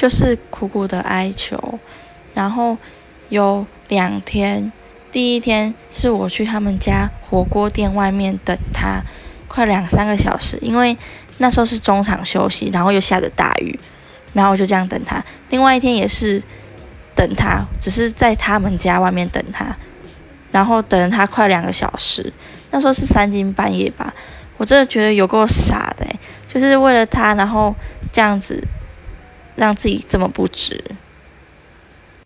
就是苦苦的哀求。然后有两天，第一天是我去他们家火锅店外面等他，快两三个小时，因为那时候是中场休息，然后又下着大雨，然后我就这样等他。另外一天也是等他，只是在他们家外面等他。然后等了他快两个小时，那时候是三更半夜吧，我真的觉得有够傻的，就是为了他，然后这样子让自己这么不值。